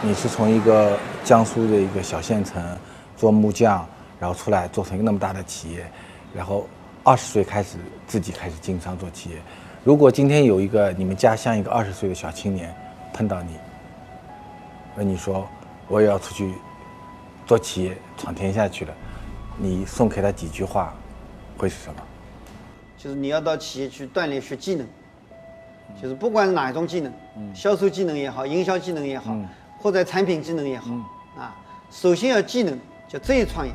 你是从一个江苏的一个小县城做木匠，然后出来做成一个那么大的企业，然后二十岁开始自己开始经商做企业。如果今天有一个你们家乡一个二十岁的小青年碰到你，那你说我也要出去做企业闯天下去了，你送给他几句话会是什么？就是你要到企业去锻炼学技能，就是不管是哪一种技能，销售技能也好，营销技能也好，或者产品技能也好，啊，首先要技能，叫职业创业，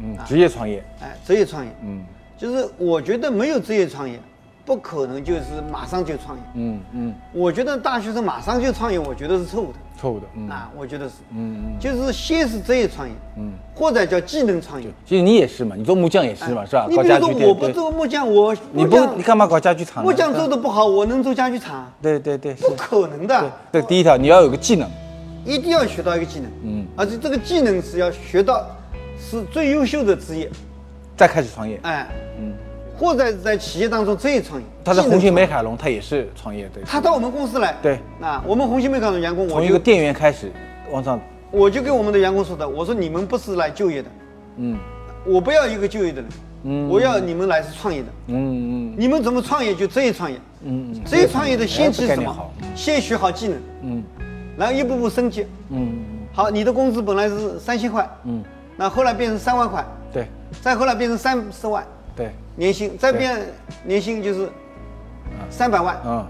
嗯，职业创业，哎，职业创业，嗯，就是我觉得没有职业创业，不可能就是马上就创业，嗯嗯，我觉得大学生马上就创业，我觉得是错误的。错误的，嗯。啊，我觉得是，嗯嗯，就是先是职业创业，嗯，或者叫技能创业。其实你也是嘛，你做木匠也是嘛，是吧？你比如说我不做木匠，我你不你干嘛搞家具厂？木匠做的不好，我能做家具厂？对对对，不可能的。这第一条你要有个技能，一定要学到一个技能，嗯，而且这个技能是要学到是最优秀的职业，再开始创业，哎，嗯。或者在企业当中职业创业，他在红星美凯龙，他也是创业对。他到我们公司来，对，那我们红星美凯龙员工，从一个店员开始往上，我就跟我们的员工说的，我说你们不是来就业的，嗯，我不要一个就业的人，嗯，我要你们来是创业的，嗯嗯，你们怎么创业就职业创业，嗯嗯，职业创业的先期是什么？先学好技能，嗯，然后一步步升级，嗯。好，你的工资本来是三千块，嗯，那后来变成三万块，对，再后来变成三十万。对，年薪再变年薪就是三百万，嗯，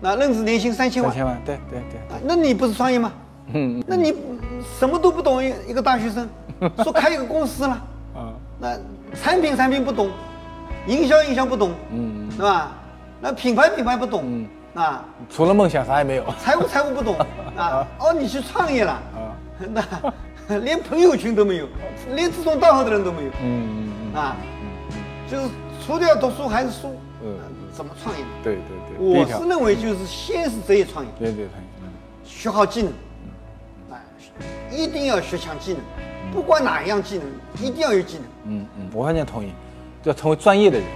那任职年薪三千万，三千万，对对对，那你不是创业吗？嗯，那你什么都不懂，一一个大学生 说开一个公司了，嗯，那产品产品不懂，营销营销不懂，嗯，是吧？那品牌品牌不懂，嗯，啊，除了梦想啥也没有，财务财务不懂，啊，哦，你去创业了，啊，那连朋友圈都没有，连志同道合的人都没有，嗯嗯嗯，啊。就是除掉读书还是书，嗯，怎么创业？对对对，我是认为就是先是职业创业，对对创业，嗯，学好技能，啊，一定要学强技能，不管哪一样技能，一定要有技能。嗯嗯，我完全同意，要成为专业的人。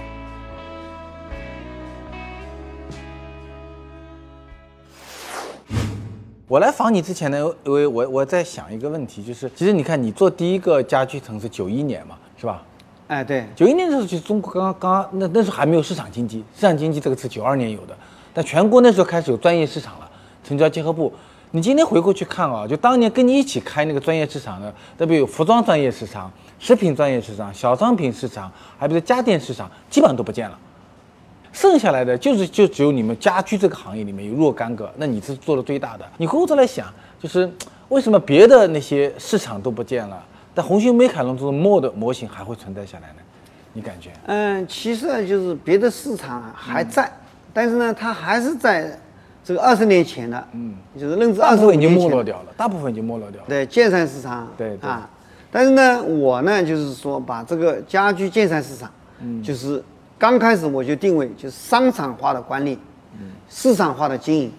我来访你之前呢，因为我我在想一个问题，就是其实你看你做第一个家居城是九一年嘛，是吧？哎，对，九一年的时候，其实中国刚刚刚那那时候还没有市场经济，市场经济这个词九二年有的，但全国那时候开始有专业市场了，成交结合部。你今天回过去看啊，就当年跟你一起开那个专业市场的，特别有服装专业市场、食品专业市场、小商品市场，还比如家电市场，基本上都不见了，剩下来的就是就只有你们家居这个行业里面有若干个，那你是做的最大的。你回过头来想，就是为什么别的那些市场都不见了？但红星美凯龙这种墨的模型还会存在下来呢？你感觉？嗯，其实呢，就是别的市场还在，但是呢，它还是在这个二十年前的，嗯，就是认知二十已经没落掉了，大部分已经没落掉了。对，建材市场，对啊，但是呢，我呢，就是说把这个家居建材市场，嗯，就是刚开始我就定位就是商场化的管理，嗯，市场化的经营。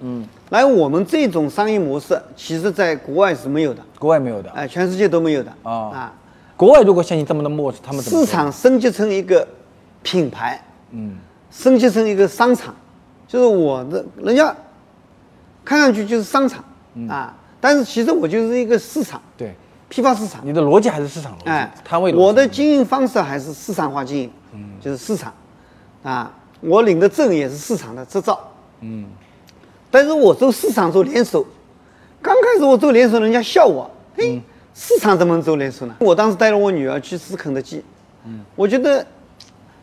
嗯，来，我们这种商业模式，其实在国外是没有的，国外没有的，哎，全世界都没有的。啊。啊！国外如果像你这么的模式，他们市场升级成一个品牌，嗯，升级成一个商场，就是我的人家看上去就是商场。啊，但是其实我就是一个市场，对，批发市场。你的逻辑还是市场逻辑，哎，摊位。我的经营方式还是市场化经营，嗯，就是市场，啊，我领的证也是市场的执照，嗯。但是我做市场做连锁，刚开始我做连锁，人家笑我，嘿，市场怎么能做连锁呢？我当时带着我女儿去吃肯德基，嗯，我觉得，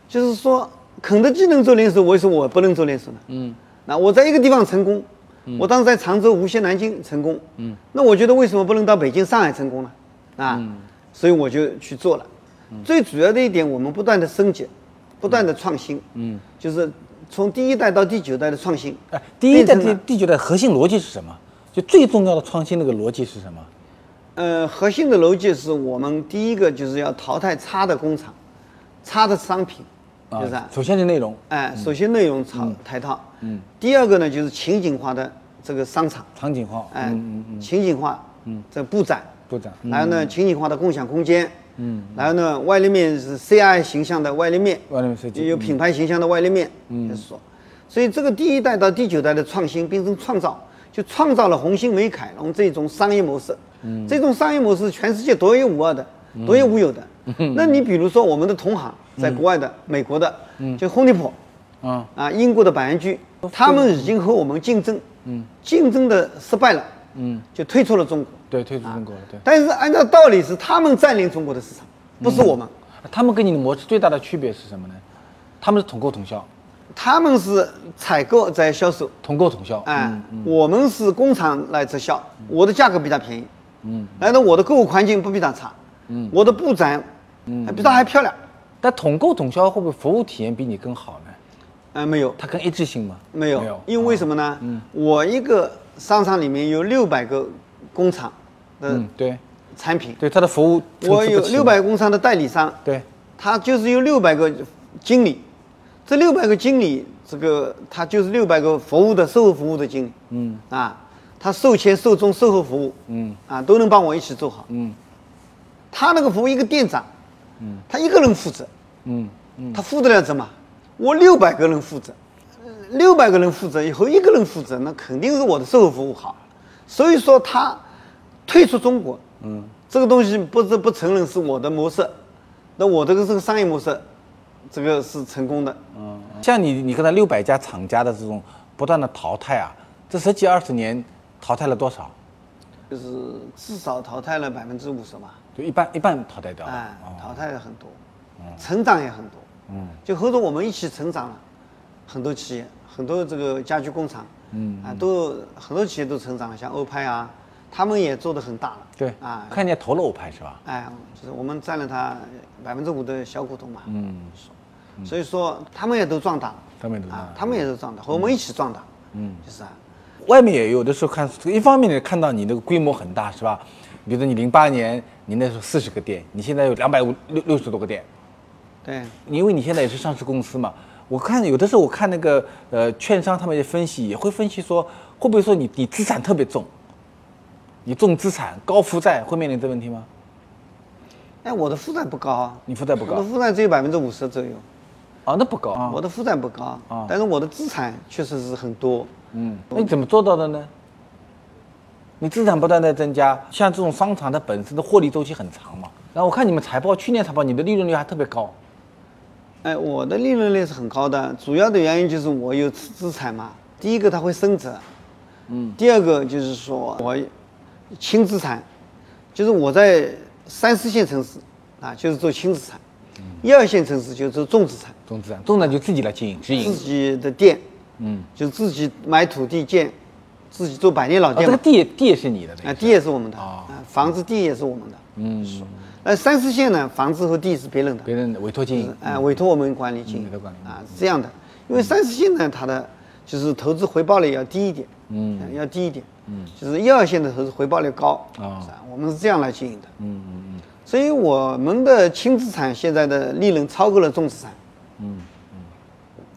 就是说肯德基能做连锁，为什么我不能做连锁呢？嗯，那我在一个地方成功，我当时在常州、无锡、南京成功，嗯，那我觉得为什么不能到北京、上海成功呢？啊，所以我就去做了。最主要的一点，我们不断的升级，不断的创新，嗯，就是。从第一代到第九代的创新，哎，第一代第第九代核心逻辑是什么？就最重要的创新那个逻辑是什么？呃，核心的逻辑是我们第一个就是要淘汰差的工厂，差的商品，就是首先是内容，哎，首先内容淘汰套，嗯，第二个呢就是情景化的这个商场，场景化，哎，情景化，嗯，这布展，布展，然后呢情景化的共享空间。嗯，然后呢，外立面是 CI 形象的外立面，外立面设计。有品牌形象的外立面。嗯，说，所以这个第一代到第九代的创新变成创造，就就创造了红星美凯龙这种商业模式。嗯，这种商业模式全世界独一无二的，独一无有的。那你比如说我们的同行，在国外的、美国的，就 Home Depot，啊，啊，英国的百安居，他们已经和我们竞争，嗯，竞争的失败了，嗯，就退出了中国。对，退出中国了，对。但是按照道理是他们占领中国的市场，不是我们。他们跟你的模式最大的区别是什么呢？他们是统购统销，他们是采购在销售，统购统销。哎，我们是工厂来直销，我的价格比他便宜，嗯，难道我的购物环境不比他差？嗯，我的布展，嗯，比他还漂亮。但统购统销会不会服务体验比你更好呢？嗯，没有，它更一致性吗？没有，因为为什么呢？嗯，我一个商场里面有六百个工厂的对。产品，对它的服务，我有六百个工厂的代理商，对，他就是有六百个经理，这六百个经理，这个他就是六百个服务的售后服务的经理，嗯，啊，他售前、售中、售后服务，嗯，啊，都能帮我一起做好，嗯，他那个服务一个店长。嗯，他一个人负责，嗯嗯，他负得了责吗？我六百个人负责，六百个人负责以后一个人负责，那肯定是我的售后服务好，所以说他退出中国，嗯，这个东西不是不承认是我的模式，那我这个这个商业模式，这个是成功的，嗯，像你你看他六百家厂家的这种不断的淘汰啊，这十几二十年淘汰了多少？就是至少淘汰了百分之五十吧。就一半一半淘汰掉了，哎，淘汰了很多，成长也很多，嗯，就和着我们一起成长了，很多企业，很多这个家居工厂，嗯，啊，都很多企业都成长了，像欧派啊，他们也做得很大了，对，啊，看见投了欧派是吧？哎，就是我们占了他百分之五的小股东嘛，嗯，所以说他们也都壮大了，他们也都啊，他们也都壮大，和我们一起壮大，嗯，就是啊，外面也有的时候看，一方面呢看到你那个规模很大是吧？比如说你零八年，你那时候四十个店，你现在有两百五六六十多个店，对，因为你现在也是上市公司嘛。我看有的时候我看那个呃券商他们也分析，也会分析说会不会说你你资产特别重，你重资产高负债会面临这问题吗？哎，我的负债不高啊，你负债不高，我的负债只有百分之五十左右，啊，那不高啊，我的负债不高啊，但是我的资产确实是很多，嗯，那你怎么做到的呢？你资产不断在增加，像这种商场它本身的获利周期很长嘛。然后我看你们财报，去年财报你的利润率还特别高。哎，我的利润率是很高的，主要的原因就是我有资资产嘛。第一个它会升值，嗯。第二个就是说我轻资产，就是我在三四线城市啊，就是做轻资产；一二线城市就做重资产。重资产，重资产就自己来经营，经营。自己的店，嗯，就自己买土地建。自己做百年老店，这个地地也是你的，啊，地也是我们的，啊，房子地也是我们的，嗯，那三四线呢，房子和地是别人的，别人委托经营，哎，委托我们管理经营，啊，是这样的，因为三四线呢，它的就是投资回报率要低一点，嗯，要低一点，嗯，就是一二线的投资回报率高，啊，我们是这样来经营的，嗯嗯嗯，所以我们的轻资产现在的利润超过了重资产，嗯嗯，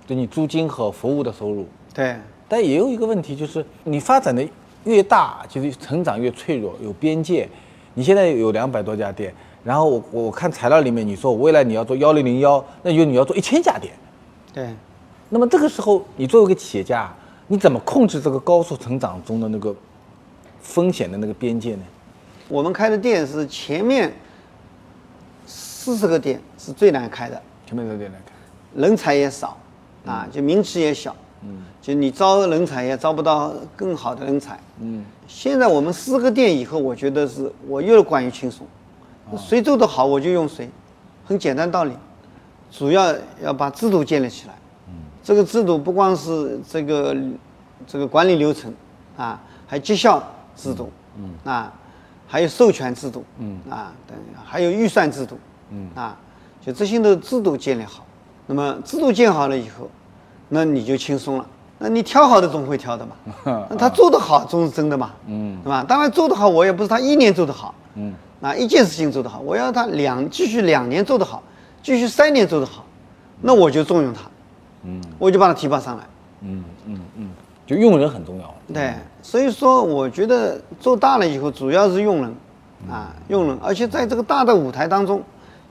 就你租金和服务的收入，对。但也有一个问题，就是你发展的越大，就是成长越脆弱，有边界。你现在有两百多家店，然后我我看材料里面你说未来你要做幺零零幺，那就你要做一千家店。对。那么这个时候，你作为一个企业家，你怎么控制这个高速成长中的那个风险的那个边界呢？我们开的店是前面四十个店是最难开的，前面这个店难开，人才也少，啊，就名气也小。嗯，就你招人才也招不到更好的人才。嗯，现在我们四个店以后，我觉得是我越管越轻松，谁做得好我就用谁，很简单道理，主要要把制度建立起来。嗯，这个制度不光是这个这个管理流程啊，还绩效制度，嗯啊，还有授权制度，嗯啊等，还有预算制度，嗯啊，就这些的制度建立好，那么制度建好了以后。那你就轻松了。那你挑好的总会挑的嘛。那他做得好总是真的嘛。嗯，对吧？当然做得好，我也不是他一年做得好。嗯，那一件事情做得好，我要他两继续两年做得好，继续三年做得好，那我就重用他。嗯，我就把他提拔上来。嗯嗯嗯，就用人很重要。对，所以说我觉得做大了以后，主要是用人啊，用人。而且在这个大的舞台当中，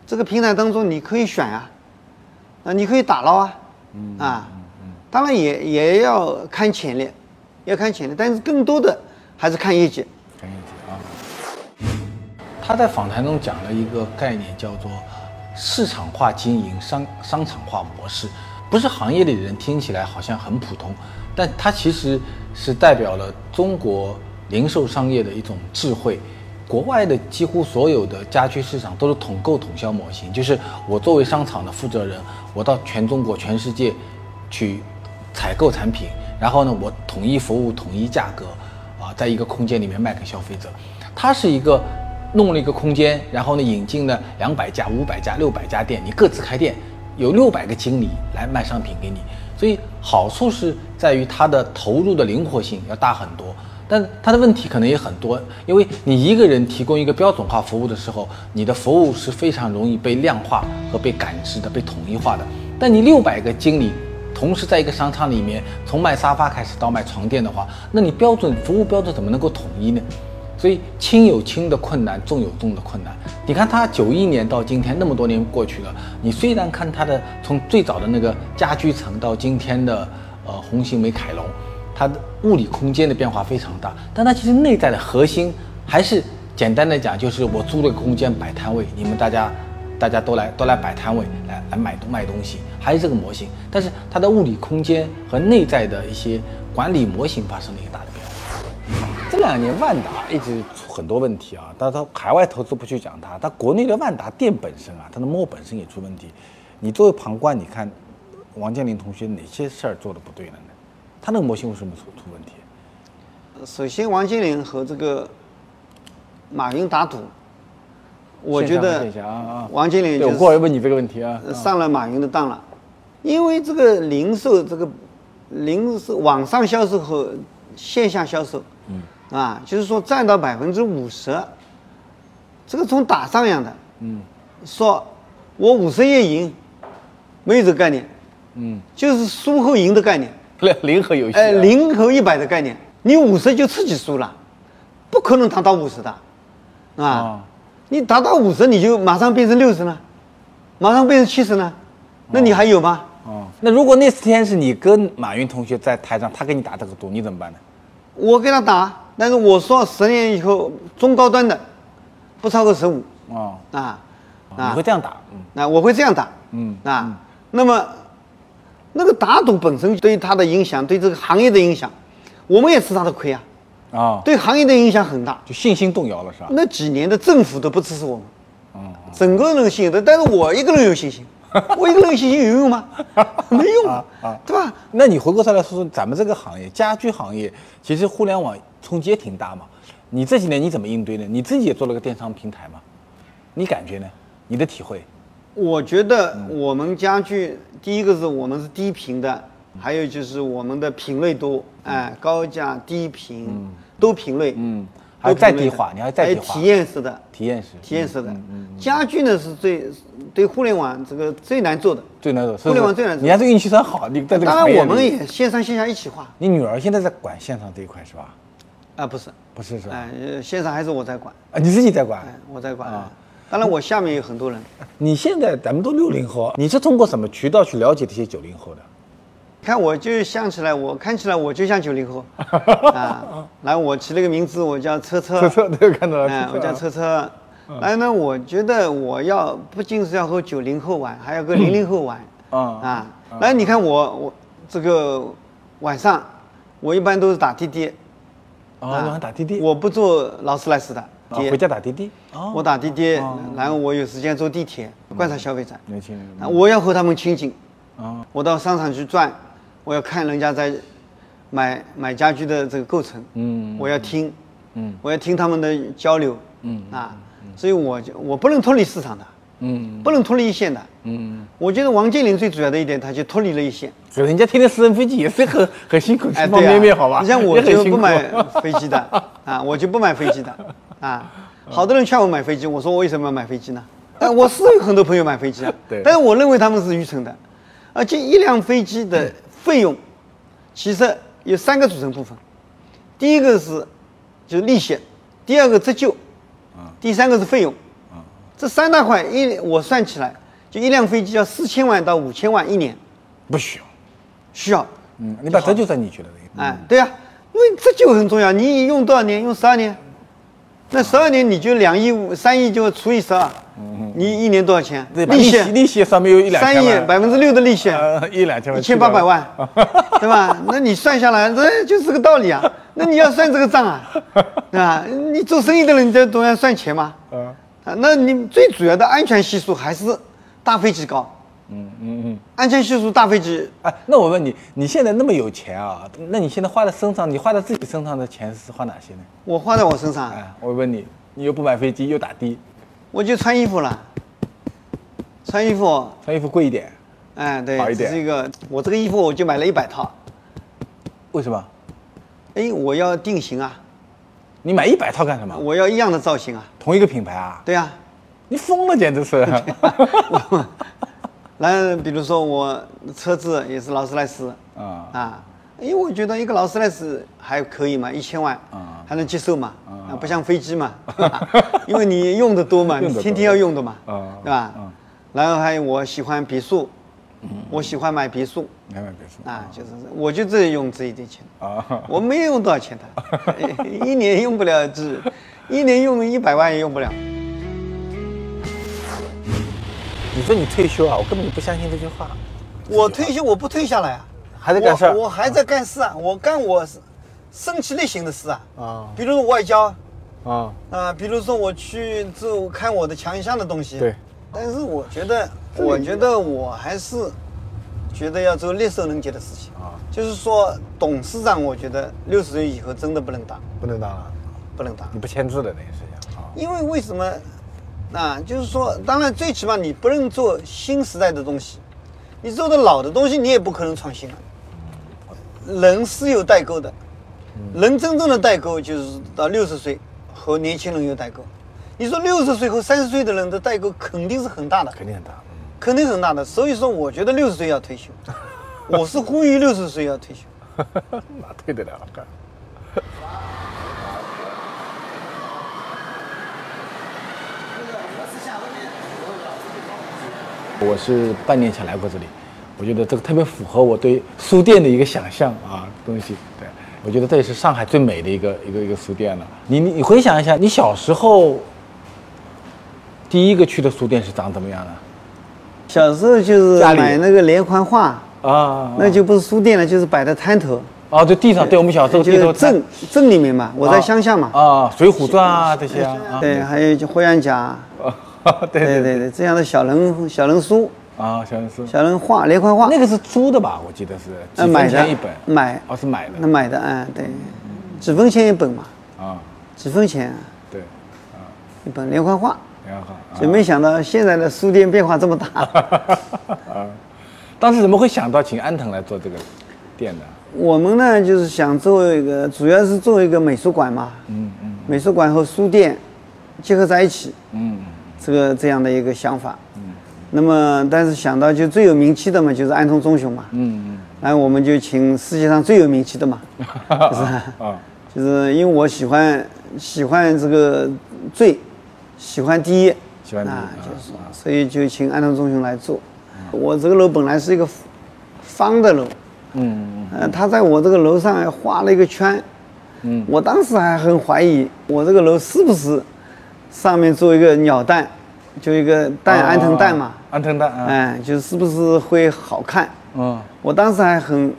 这个平台当中，你可以选啊，啊，你可以打捞啊，啊。当然也也要看潜力，要看潜力，但是更多的还是看业绩。他在访谈中讲了一个概念，叫做市场化经营、商商场化模式。不是行业里的人听起来好像很普通，但它其实是代表了中国零售商业的一种智慧。国外的几乎所有的家居市场都是统购统销模型，就是我作为商场的负责人，我到全中国、全世界去采购产品，然后呢，我统一服务、统一价格，啊，在一个空间里面卖给消费者。它是一个弄了一个空间，然后呢，引进了两百家、五百家、六百家店，你各自开店。有六百个经理来卖商品给你，所以好处是在于它的投入的灵活性要大很多，但它的问题可能也很多，因为你一个人提供一个标准化服务的时候，你的服务是非常容易被量化和被感知的、被统一化的。但你六百个经理同时在一个商场里面，从卖沙发开始到卖床垫的话，那你标准服务标准怎么能够统一呢？所以轻有轻的困难，重有重的困难。你看它九一年到今天那么多年过去了，你虽然看它的从最早的那个家居城到今天的呃红星美凯龙，它的物理空间的变化非常大，但它其实内在的核心还是简单的讲，就是我租了个空间摆摊位，你们大家大家都来都来摆摊位来来买东卖东西，还是这个模型。但是它的物理空间和内在的一些管理模型发生了一个大的。这两年万达一直出很多问题啊，但是它海外投资不去讲它，它国内的万达店本身啊，它的模本身也出问题。你作为旁观，你看王健林同学哪些事儿做的不对了呢？他那个模型为什么出出问题？首先，王健林和这个马云打赌，我觉得王健林我过来问你这个问题啊，上了马云的当了，因为这个零售这个零售网上销售和线下销售。啊，就是说占到百分之五十，这个从打仗一样的，嗯，说我五十也赢，没有这个概念，嗯，就是输和赢的概念，零和游戏，哎，零和一百的概念，你五十就自己输了，不可能达到五十的，啊，你达到五十你就马上变成六十了，马上变成七十了，那你还有吗？哦，那如果那天是你跟马云同学在台上，他给你打这个赌，你怎么办呢？我跟他打。但是我说十年以后中高端的不超过十五啊啊，你会这样打？那我会这样打，嗯啊，那么那个打赌本身对他的影响，对这个行业的影响，我们也吃他的亏啊啊，对行业的影响很大，就信心动摇了是吧？那几年的政府都不支持我们，嗯，整个人信心，但是我一个人有信心。我一个人信心有用吗？没用啊，对吧？那你回过头来说说咱们这个行业，家居行业，其实互联网冲击也挺大嘛。你这几年你怎么应对呢？你自己也做了个电商平台嘛？你感觉呢？你的体会？我觉得我们家具，第一个是我们是低频的，还有就是我们的品类多，哎，高价低频都品类，嗯。还再低化，你还再低化。体验式的，体验式，体验式的。家具呢是最对互联网这个最难做的，最难做。互联网最难做。你还是运气算好，你在这个当然我们也线上线下一起化。你女儿现在在管线上这一块是吧？啊，不是，不是是吧？哎，线上还是我在管。啊，你自己在管？我在管啊。当然我下面有很多人。你现在咱们都六零后，你是通过什么渠道去了解这些九零后的？看我就像起来，我看起来我就像九零后 啊。然后，我起了个名字，我叫车车。车车，对，看到了。哎，我叫车车。然后呢，我觉得我要不仅是要和九零后玩，还要跟零零后玩。啊啊！来，你看我我这个晚上，我一般都是打滴滴。哦，晚上打滴滴。我不坐劳斯莱斯的。回家打滴滴。我打滴滴，然后我有时间坐地铁，观察消费者。年轻人。我要和他们亲近。啊。我到商场去转。我要看人家在买买家居的这个构成，嗯，我要听，嗯，我要听他们的交流，嗯啊，所以我就我不能脱离市场的，嗯，不能脱离一线的，嗯，我觉得王健林最主要的一点，他就脱离了一线。人家天天私人飞机也是很很辛苦，方方面面好吧？你像我就不买飞机的啊，我就不买飞机的啊。好多人劝我买飞机，我说我为什么要买飞机呢？哎，我是有很多朋友买飞机啊，对，但是我认为他们是愚蠢的，而且一辆飞机的。费用其实有三个组成部分，第一个是就是利息，第二个折旧，啊，第三个是费用，啊，这三大块一我算起来，就一辆飞机要四千万到五千万一年，不需要，需要，嗯，你把折旧算进去了，哎，对呀，因为折旧很重要。你用多少年？用十二年，那十二年你就两亿五三亿就除以十二，你一年多少钱？对？利息利息上面有一两三亿，百分之六的利息，呃一两千万，一千八百万，对吧？那你算下来，这就是个道理啊。那你要算这个账啊，对吧？你做生意的人，你这总要算钱嘛。嗯啊，那你最主要的安全系数还是大飞机高。嗯嗯嗯。安全系数大飞机，哎，那我问你，你现在那么有钱啊？那你现在花在身上，你花在自己身上的钱是花哪些呢？我花在我身上，哎，我问你，你又不买飞机，又打的，我就穿衣服了。穿衣服，穿衣服贵一点，哎，对好一，点这个，我这个衣服我就买了一百套。为什么？哎，我要定型啊，你买一百套干什么？我要一样的造型啊。同一个品牌啊？对啊、你疯了，简直是！然后比如说我车子也是劳斯莱斯啊。啊，因为我觉得一个劳斯莱斯还可以嘛，一千万啊。还能接受嘛，啊。不像飞机嘛，因为你用的多嘛，你天天要用的嘛，啊对吧？嗯？然后还有我喜欢别墅，我喜欢买别墅。你买别墅。啊，就是我就这用这一点钱，啊？我没有用多少钱的，一年用不了只，一年用一百万也用不了。你说你退休啊？我根本就不相信这句话。我退休我不退下来啊，还在干事儿我我还在干事啊，我干我是升级类型的事啊，啊比如说外交啊，啊，比如说我去做看我的强项的东西。对。但是我觉得，我觉得我还是觉得要做力所能及的事情啊就是说，董事长，我觉得六十岁以后真的不能当，不能当了，不能当。你不签字的等于是这样啊。因为为什么？啊，就是说，当然最起码你不能做新时代的东西，你做的老的东西你也不可能创新了。人是有代沟的，人真正的代沟就是到六十岁和年轻人有代沟。你说六十岁和三十岁的人的代沟肯定是很大的，肯定很大。肯定很大的。所以说，我觉得六十岁要退休，我是呼吁六十岁要退休。哪退得了？我是半年前来过这里，我觉得这个特别符合我对书店的一个想象啊东西。对，我觉得这也是上海最美的一个一个一个书店了。你你你回想一下，你小时候第一个去的书店是长怎么样的？小时候就是买那个连环画，啊，那就不是书店了，就是摆的摊头。哦，就，地上，对我们小时候就地头摊。是镇镇里面嘛，我在乡下嘛，啊，《水浒传》啊这些啊，啊。对，还有就霍元甲，啊，对对对对对，这样的小人小人书、啊，小人书，小人画、连环画，那个是租的吧？我记得是。呃几买的分钱一本，买。哦是买的。那买的，哎，对，几分钱一本嘛，啊，几分钱对啊，一本连环画，连环画就没想到现在的书店变化这么大。啊，当时怎么会想到请安藤来做这个店呢？我们呢，就是想做一个，主要是做一个美术馆嘛，嗯嗯。美术馆和书店结合在一起，嗯这个这样的一个想法。那么，但是想到就最有名气的嘛，就是安藤忠雄嘛。嗯然后我们就请世界上最有名气的嘛，就 是啊。就是因为我喜欢喜欢这个最喜欢第一，喜欢第一就是说，所以就请安藤忠雄来做。我这个楼本来是一个方的楼，嗯。呃，他在我这个楼上还画了一个圈，嗯。我当时还很怀疑我这个楼是不是上面做一个鸟蛋，就一个蛋安藤蛋嘛。啊，安藤蛋啊，哎，就是不是会好看？嗯。我当时还很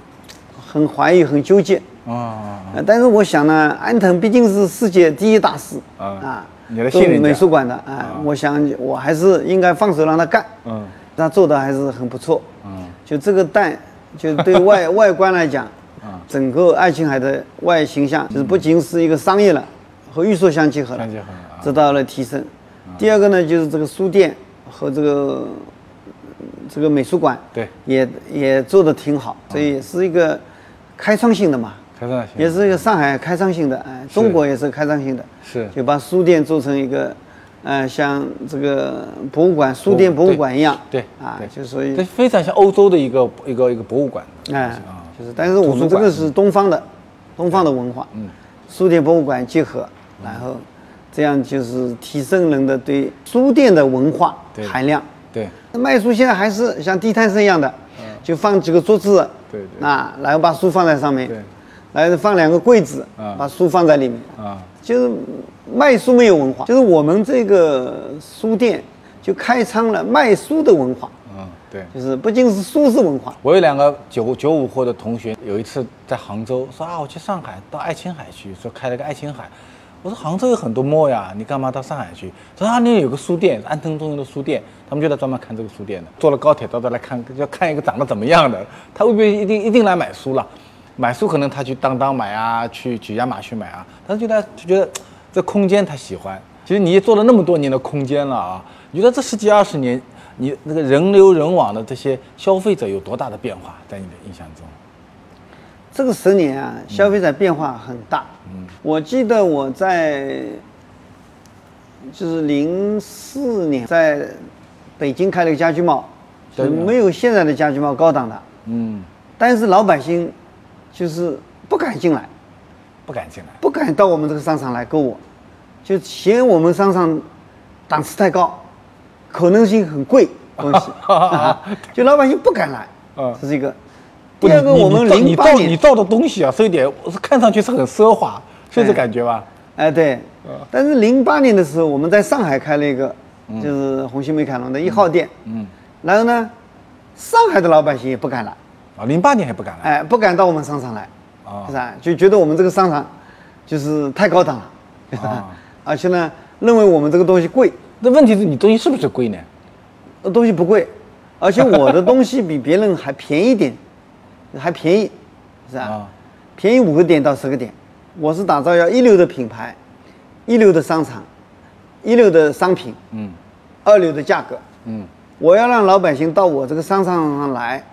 很怀疑，很纠结。啊呃，但是我想呢，安藤毕竟是世界第一大师。啊啊，你的信任美术馆的啊，我想我还是应该放手让他干，嗯。他做的还是很不错。嗯。就这个蛋，就对外外观来讲，啊整个爱琴海的外形象就是不仅是一个商业了，和预售相结合了得到了提升。第二个呢，就是这个书店和这个这个美术馆，对。也也做的挺好，所以是一个开创性的嘛。开创性也是一个上海开创性的，哎，中国也是开创性的，是。就把书店做成一个，呃，像这个博物馆、书店博物馆一样，对啊，就所以这，非常像欧洲的一个一个一个博物馆。啊，就是，但是我们这个是东方的，东方的文化，嗯，书店博物馆结合，然后这样就是提升人的对书店的文化对含量。对卖书现在还是像地摊式一样的，就放几个桌子，嗯对对啊，然后把书放在上面，对，然后放两个柜子，啊把书放在里面，啊，就是卖书没有文化，就是我们这个书店就开仓了卖书的文化，嗯，对。就是不仅是书是文化，我有两个九九五后的同学，有一次在杭州说啊，我去上海到爱琴海去，说开了个爱琴海。我说杭州有很多墨呀，你干嘛到上海去？他说啊，那里有个书店，安藤忠雄的书店，他们就在专门看这个书店的。坐了高铁到这来看，要看一个长得怎么样的，他未必一定一定来买书了。买书可能他去当当买啊，去去亚马逊买啊，但是觉得就觉得这空间他喜欢。其实你也做了那么多年的空间了啊，你觉得这十几二十年，你那个人流人往的这些消费者有多大的变化？在你的印象中？这个十年啊，消费者变化很大。嗯，我记得我在就是零四年在北京开了个家居贸，就没有现在的家居贸高档的，嗯，但是老百姓就是不敢进来，不敢进来。不敢到我们这个商场来购物，就嫌我们商场档次太高，可能性很贵东西，就老百姓不敢来嗯。这是一个。不第二个，我们你造你零八年造你造的东西啊，这一点是看上去是很奢华，是这哎感觉吧？哎，对，但是零八年的时候，我们在上海开了一个，就是红星美凯龙的一号店，嗯，然后呢，上海的老百姓也不敢来，啊，零八年还不敢来。哎，不敢到我们商场来，啊是吧？就觉得我们这个商场就是太高档了，啊而且呢，认为我们这个东西贵，那问题是你东西是不是贵呢？呃东西不贵，而且我的东西比别人还便宜点，还便宜，是吧？啊便宜五个点到十个点。我是打造要一流的品牌，一流的商场，一流的商品，嗯二流的价格。嗯我要让老百姓到我这个商场上来，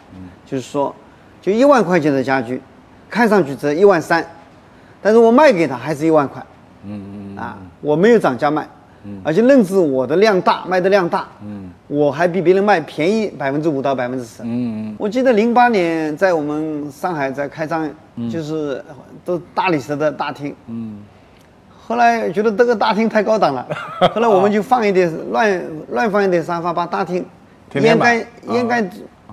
就是说，就一万块钱的家具，看上去值一万三，但是我卖给他还是一万块，嗯嗯啊，我没有涨价卖，而且认知我的量大，卖的量大，嗯我还比别人卖便宜百分之五到百分之十。嗯我记得零八年在我们上海在开张，嗯。就是都大理石的大厅，嗯。后来觉得这个大厅太高档了，后来我们就放一点乱乱放一点沙发，把大厅掩盖掩盖，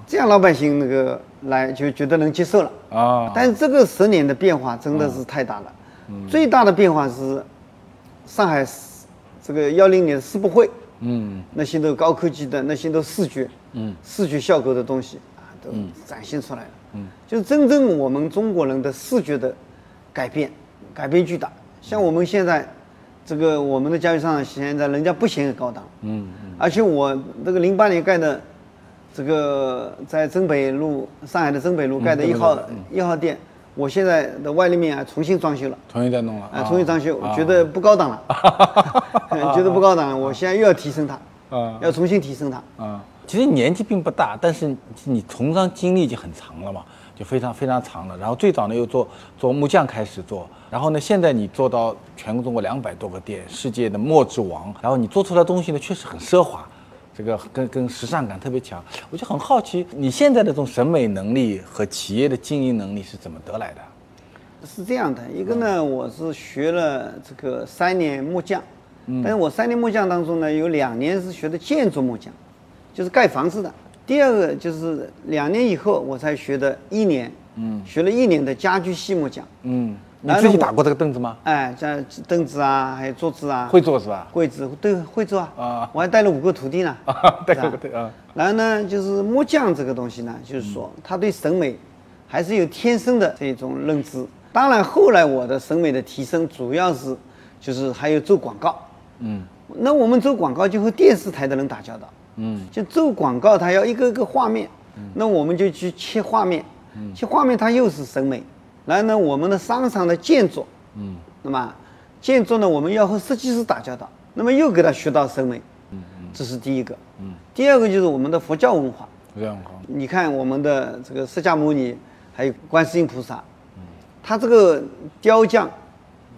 这样老百姓那个来就觉得能接受了。啊，但是这个十年的变化真的是太大了，嗯。最大的变化是上海世这个幺零年世博会，嗯。那些都高科技的，那些都视觉，嗯，视觉效果的东西啊，都展现出来了。嗯，就是真正我们中国人的视觉的改变，改变巨大。像我们现在这个我们的家具商场，现在人家不嫌高档，嗯而且我这个零八年盖的这个在真北路上海的真北路盖的一号、一号店，我现在的外立面啊重新装修了。重新再弄了。啊，重新装修，啊。觉得不高档了，觉得不高档了，我现在又要提升它，啊。要重新提升它。啊，其实年纪并不大，但是你从商经历已经很长了嘛，就非常非常长了。然后最早呢又做做木匠开始做，然后呢现在你做到全中国两百多个店，世界的墨之王，然后你做出来的东西呢确实很奢华，这个跟跟时尚感特别强。我就很好奇，你现在的这种审美能力和企业的经营能力是怎么得来的？是这样的，一个呢，我是学了这个三年木匠，但是我三年木匠当中呢，有两年是学的建筑木匠，就是盖房子的。第二个就是两年以后我才学的一年，嗯，学了一年的家居系木匠，嗯，你自己打过这个凳子吗？哎，像凳子啊，还有桌子啊，会做是吧？柜子对会做啊，啊我还带了五个徒弟呢，带是吧 个对啊，然后呢，就是木匠这个东西呢，就是说他对审美还是有天生的这种认知。当然，后来我的审美的提升，主要是就是还有做广告。嗯那我们做广告就和电视台的人打交道，嗯就做广告，它要一个个画面，那我们就去切画面，嗯切画面它又是审美。然后呢，我们的商场的建筑，嗯。那么建筑呢，我们要和设计师打交道，那么又给他学到审美，嗯嗯。这是第一个。嗯。第二个就是我们的佛教文化，佛教文化。你看我们的这个释迦牟尼，还有观世音菩萨，嗯。他这个雕匠，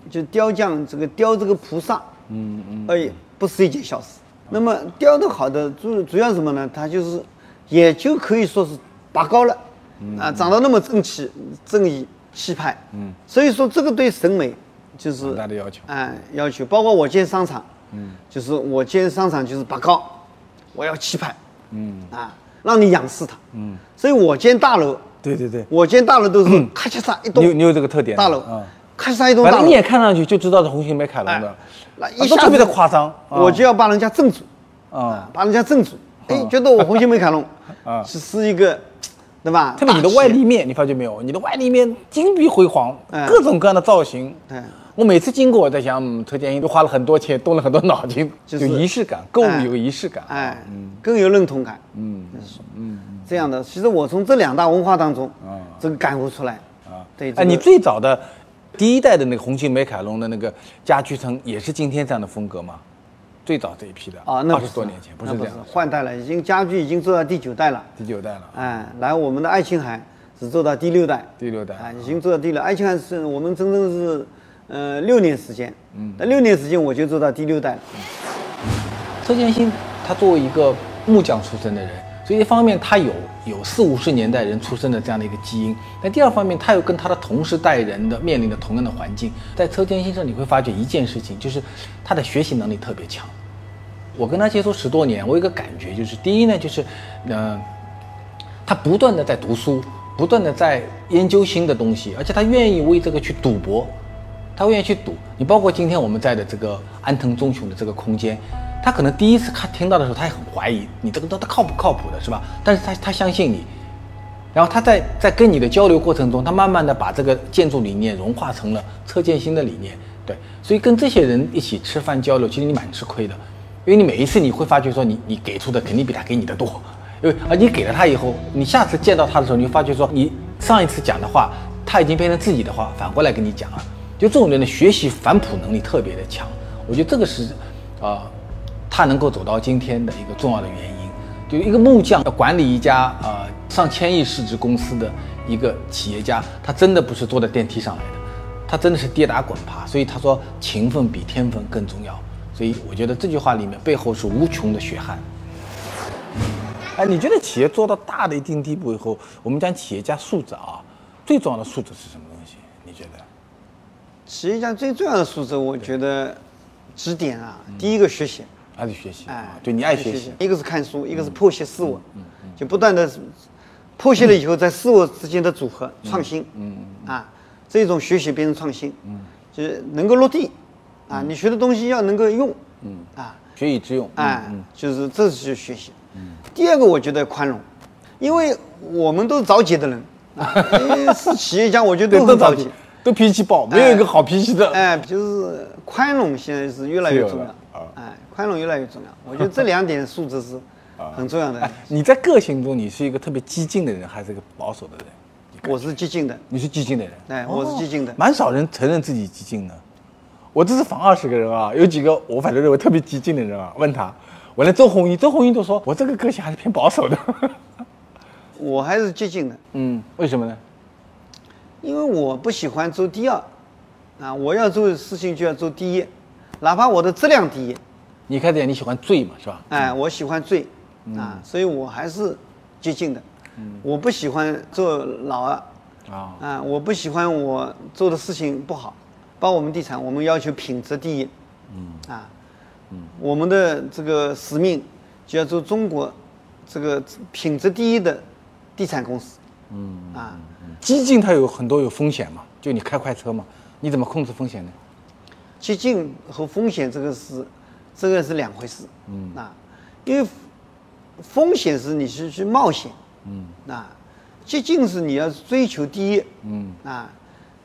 就雕匠这个雕这个菩萨，嗯嗯而已，不是一件小事。那么雕的好的主主要什么呢？它就是，也就可以说是拔高了，啊，长得那么正气、正义、气派。嗯，所以说这个对审美就是很大的要求。哎，要求。包括我建商场，嗯，就是我建商场就是拔高，我要气派，嗯。啊，让你仰视它，嗯，所以我建大楼对对对，我建大楼都是咔嚓嚓一栋你有你有这个特点大楼嗯，咔嚓一栋反正一眼看上去就知道是红星美凯龙的。哎，那一下啊特别的夸张。啊。我就要把人家镇住，啊，把人家镇住。哎，觉得我红星美凯龙 啊。是是一个，对吧？特别你的外立面，你发觉没有？你的外立面金碧辉煌，哎各种各样的造型。对我每次经过，我在想，嗯，车建新都花了很多钱，动了很多脑筋，就是有仪式感，购物哎有仪式感。哎，更有认同感。嗯嗯，这样的。其实我从这两大文化当中，啊这个感悟出来。啊，对，哎，你这个最早的第一代的那个红星美凯龙的那个家居城，也是今天这样的风格吗？最早这一批的啊，那二十多年前，不是那这样的，换代了，已经家具已经做到第九代了。第九代了，哎，来我们的爱琴海只做到第六代，第六代啊，已经做到第六。爱琴海是我们真正是呃六年时间，嗯，那六年时间我就做到第六代了。车建新他作为一个木匠出身的人，所以一方面他有有四五十年代人出生的这样的一个基因，但第二方面他又跟他的同时代人的面临的同样的环境，在车建新上你会发觉一件事情，就是他的学习能力特别强。我跟他接触十多年，我有个感觉，就是第一呢，就是，呃，他不断的在读书，不断的在研究新的东西，而且他愿意为这个去赌博，他愿意去赌。你包括今天我们在的这个安藤忠雄的这个空间，他可能第一次看听到的时候，他也很怀疑你这个东西靠不靠谱的，是吧？但是他他相信你，然后他在在跟你的交流过程中，他慢慢的把这个建筑理念融化成了车建新的理念，对，所以跟这些人一起吃饭交流，其实你蛮吃亏的，因为你每一次你会发觉说你你给出的肯定比他给你的多，因为而你给了他以后，你下次见到他的时候，你会发觉说你上一次讲的话，他已经变成自己的话反过来跟你讲了，就这种人的学习反哺能力特别的强，我觉得这个是，呃，他能够走到今天的一个重要的原因。就一个木匠要管理一家呃上千亿市值公司的一个企业家，他真的不是坐在电梯上来的，他真的是跌打滚爬。所以他说勤奋比天分更重要。所以我觉得这句话里面背后是无穷的血汗。哎，你觉得企业做到大的一定地步以后，我们讲企业家素质啊，最重要的素质是什么东西？你觉得？企业家最重要的素质，我觉得几点啊。第一个学习，还是学习？哎啊，对你爱学习。一个是看书，一个是剖析事物，就不断的剖析了以后，在事物之间的组合创新，啊，这种学习变成创新，就是能够落地，啊，你学的东西要能够用，嗯啊，学以致用。哎，就是这是学习。嗯第二个，我觉得宽容，因为我们都是着急的人，啊因为是企业家，我觉得，都很着急都脾气暴，没有一个好脾气的。哎，就是宽容现在是越来越重要啊，哎，宽容越来越重要。我觉得这两点素质是 很重要的哎。，你在个性中，你是一个特别激进的人，还是一个保守的人？我是激进的，你是激进的人。哎我是激进的哦蛮少人承认自己激进的。我这次访二十个人啊，有几个我反正认为特别激进的人啊，问他，我连周鸿祎，周鸿祎都说我这个个性还是偏保守的。我还是激进的，嗯，为什么呢？因为我不喜欢做第二，啊，我要做的事情就要做第一，哪怕我的质量第一，你开始讲你喜欢醉嘛，是吧？哎，我喜欢最，啊，所以我还是激进的，我不喜欢做老二，啊，啊，我不喜欢我做的事情不好，包括我们地产，我们要求品质第一，嗯。啊，嗯。我们的这个使命就要做中国这个品质第一的地产公司，嗯啊，激进它有很多有风险嘛，就你开快车嘛，你怎么控制风险呢？激进和风险这个是这个是两回事，嗯。啊，因为风险是你是去冒险，嗯。啊，激进是你要追求第一，嗯。啊，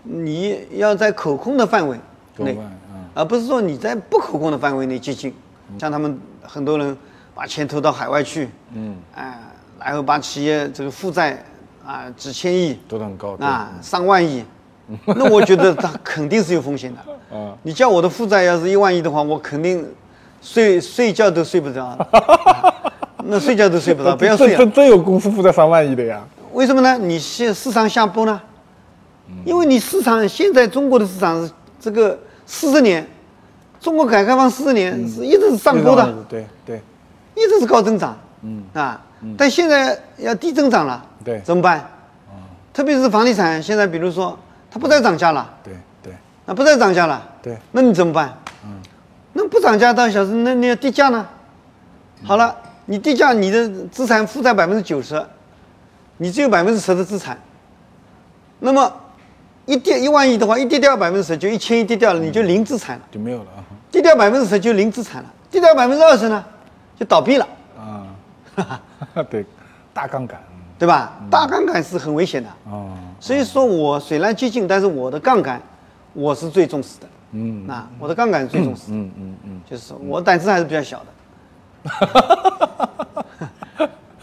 你要在可控的范围内而不是说你在不可控的范围内接近，像他们很多人把钱投到海外去，嗯啊，然后把企业这个负债啊几千亿都很高啊上万亿，那我觉得他肯定是有风险的。嗯 你叫我的负债要是一万亿的话，我肯定睡睡觉都睡不着，啊那睡觉都睡不着，不要睡了。真真真有公司负债上万亿的呀。为什么呢？你现市场下波呢？因为你市场现在中国的市场是这个四十年，中国改革开放四十年是一直是上坡的，对对。一直是高增长。嗯。啊，但现在要低增长了，对。怎么办？特别是房地产，现在比如说它不再涨价了，对对。那不再涨价了，对。那你怎么办？嗯，那不涨价到小时，那你要低价呢？好了，你低价，你的资产负债百分之九十，你只有百分之十的资产，那么一跌一万亿的话，一跌掉百分之十，就一千亿跌掉了，你就零资产了。就没有了啊。跌掉百分之十就零资产了，跌掉百分之二十呢，就倒闭了，啊，对，大杠杆。对吧？大杠杆是很危险的。哦，所以说我虽然激进，但是我的杠杆我是最重视的。嗯，那我的杠杆是最重视。嗯嗯嗯。就是说我胆子还是比较小的。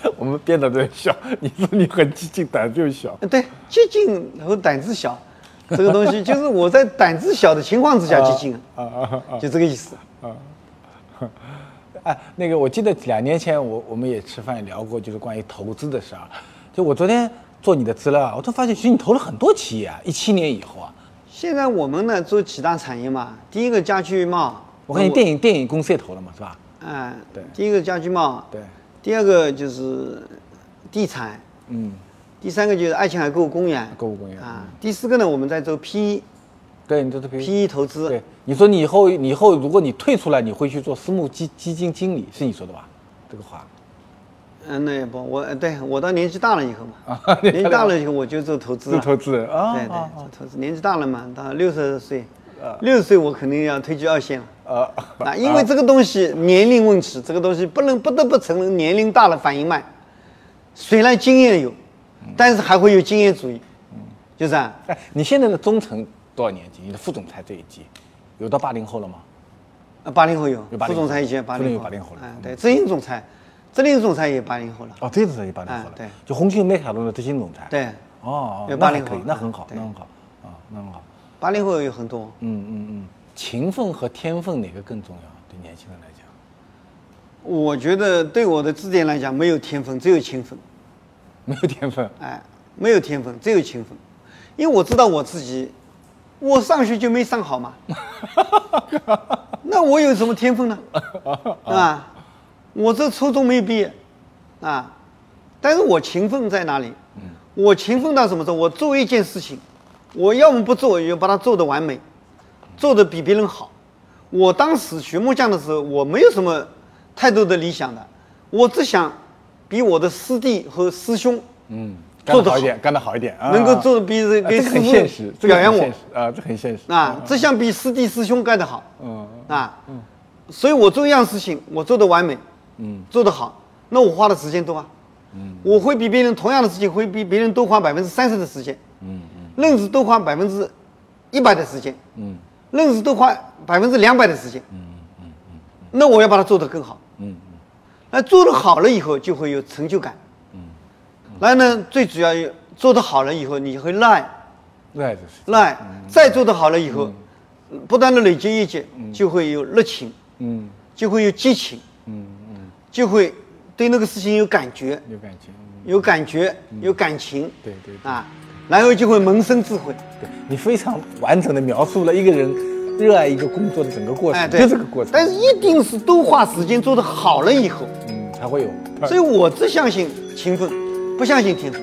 我们变得都小，你说你很激进，胆子又小。对，激进和胆子小，这个东西就是我在胆子小的情况之下激进啊啊啊，就这个意思。啊。哎，那个我记得两年前我我们也吃饭聊过，就是关于投资的事儿。就我昨天做你的资料，我都发现其实你投了很多企业啊，一七年以后啊。现在我们呢做几大产业嘛，第一个家居贸，我看你电影电影公司也投了嘛，是吧？嗯，对。第一个家居贸，对。第二个就是地产，嗯。第三个就是爱琴海购物公园，购物公园啊。第四个呢，我们在做 PE，。对，你做的 PE 投资。对，你说你以后，你以后如果你退出来，你会去做私募基基金经理，是你说的吧？这个话。嗯，那也不，我对我到年纪大了以后嘛，年纪大了以后我就做投资。做投资啊？对对，做投资。年纪大了嘛，到六十岁，六十岁我肯定要退居二线了。啊 啊！因为这个东西年龄问题，这个东西不能不得不承认，年龄大了反应慢。虽然经验有，但是还会有经验主义。嗯，就是啊。哎，你现在的中层。多少年级？你的副总裁这一级，有到八零后了吗？啊，八零后有，有副总裁已经八零后，八零后了。嗯，对，执行总裁，执行总裁也八零后了。哦，执行总裁也八零后了。对，就红星美凯龙的执行总裁。对。哦，有八零后，那很好，那很好，啊，那很好。八零后有很多。嗯嗯嗯，勤奋和天分哪个更重要？对年轻人来讲，我觉得对我的字典来讲，没有天分，只有勤奋。没有天分？哎，没有天分，只有勤奋，因为我知道我自己。我上学就没上好嘛，那我有什么天分呢？啊，我这初中没毕业，啊，但是我勤奋在哪里？我勤奋到什么时候？我做一件事情，我要么不做，也要把它做得完美，做得比别人好。我当时学木匠的时候，我没有什么太多的理想的，我只想比我的师弟和师兄，嗯。做得好一点，干得好一点，能够做的比给师傅表扬我。啊，这很现实。啊，这项比师弟师兄干得好，嗯。啊，嗯，所以我做一样事情，我做的完美，嗯，做得好，那我花的时间多啊，嗯，我会比别人同样的事情会比别人多花百分之三十的时间，嗯嗯，愣是多花百分之一百的时间，嗯，愣是多花百分之两百的时间，嗯嗯嗯，那我要把它做得更好，嗯嗯，那做的好了以后就会有成就感。嗯，然后呢，最主要做的好了以后，你会赖，赖赖，再做的好了以后，不断的累积业绩，就会有热情，嗯，就会有激情，嗯嗯，就会对那个事情有感觉，有感情，有感觉，有感情，对对啊，然后就会萌生智慧。对你非常完整的描述了一个人热爱一个工作的整个过程，就这个过程。但是一定是都花时间做的好了以后，嗯，才会有。所以我只相信勤奋。不相信天赋。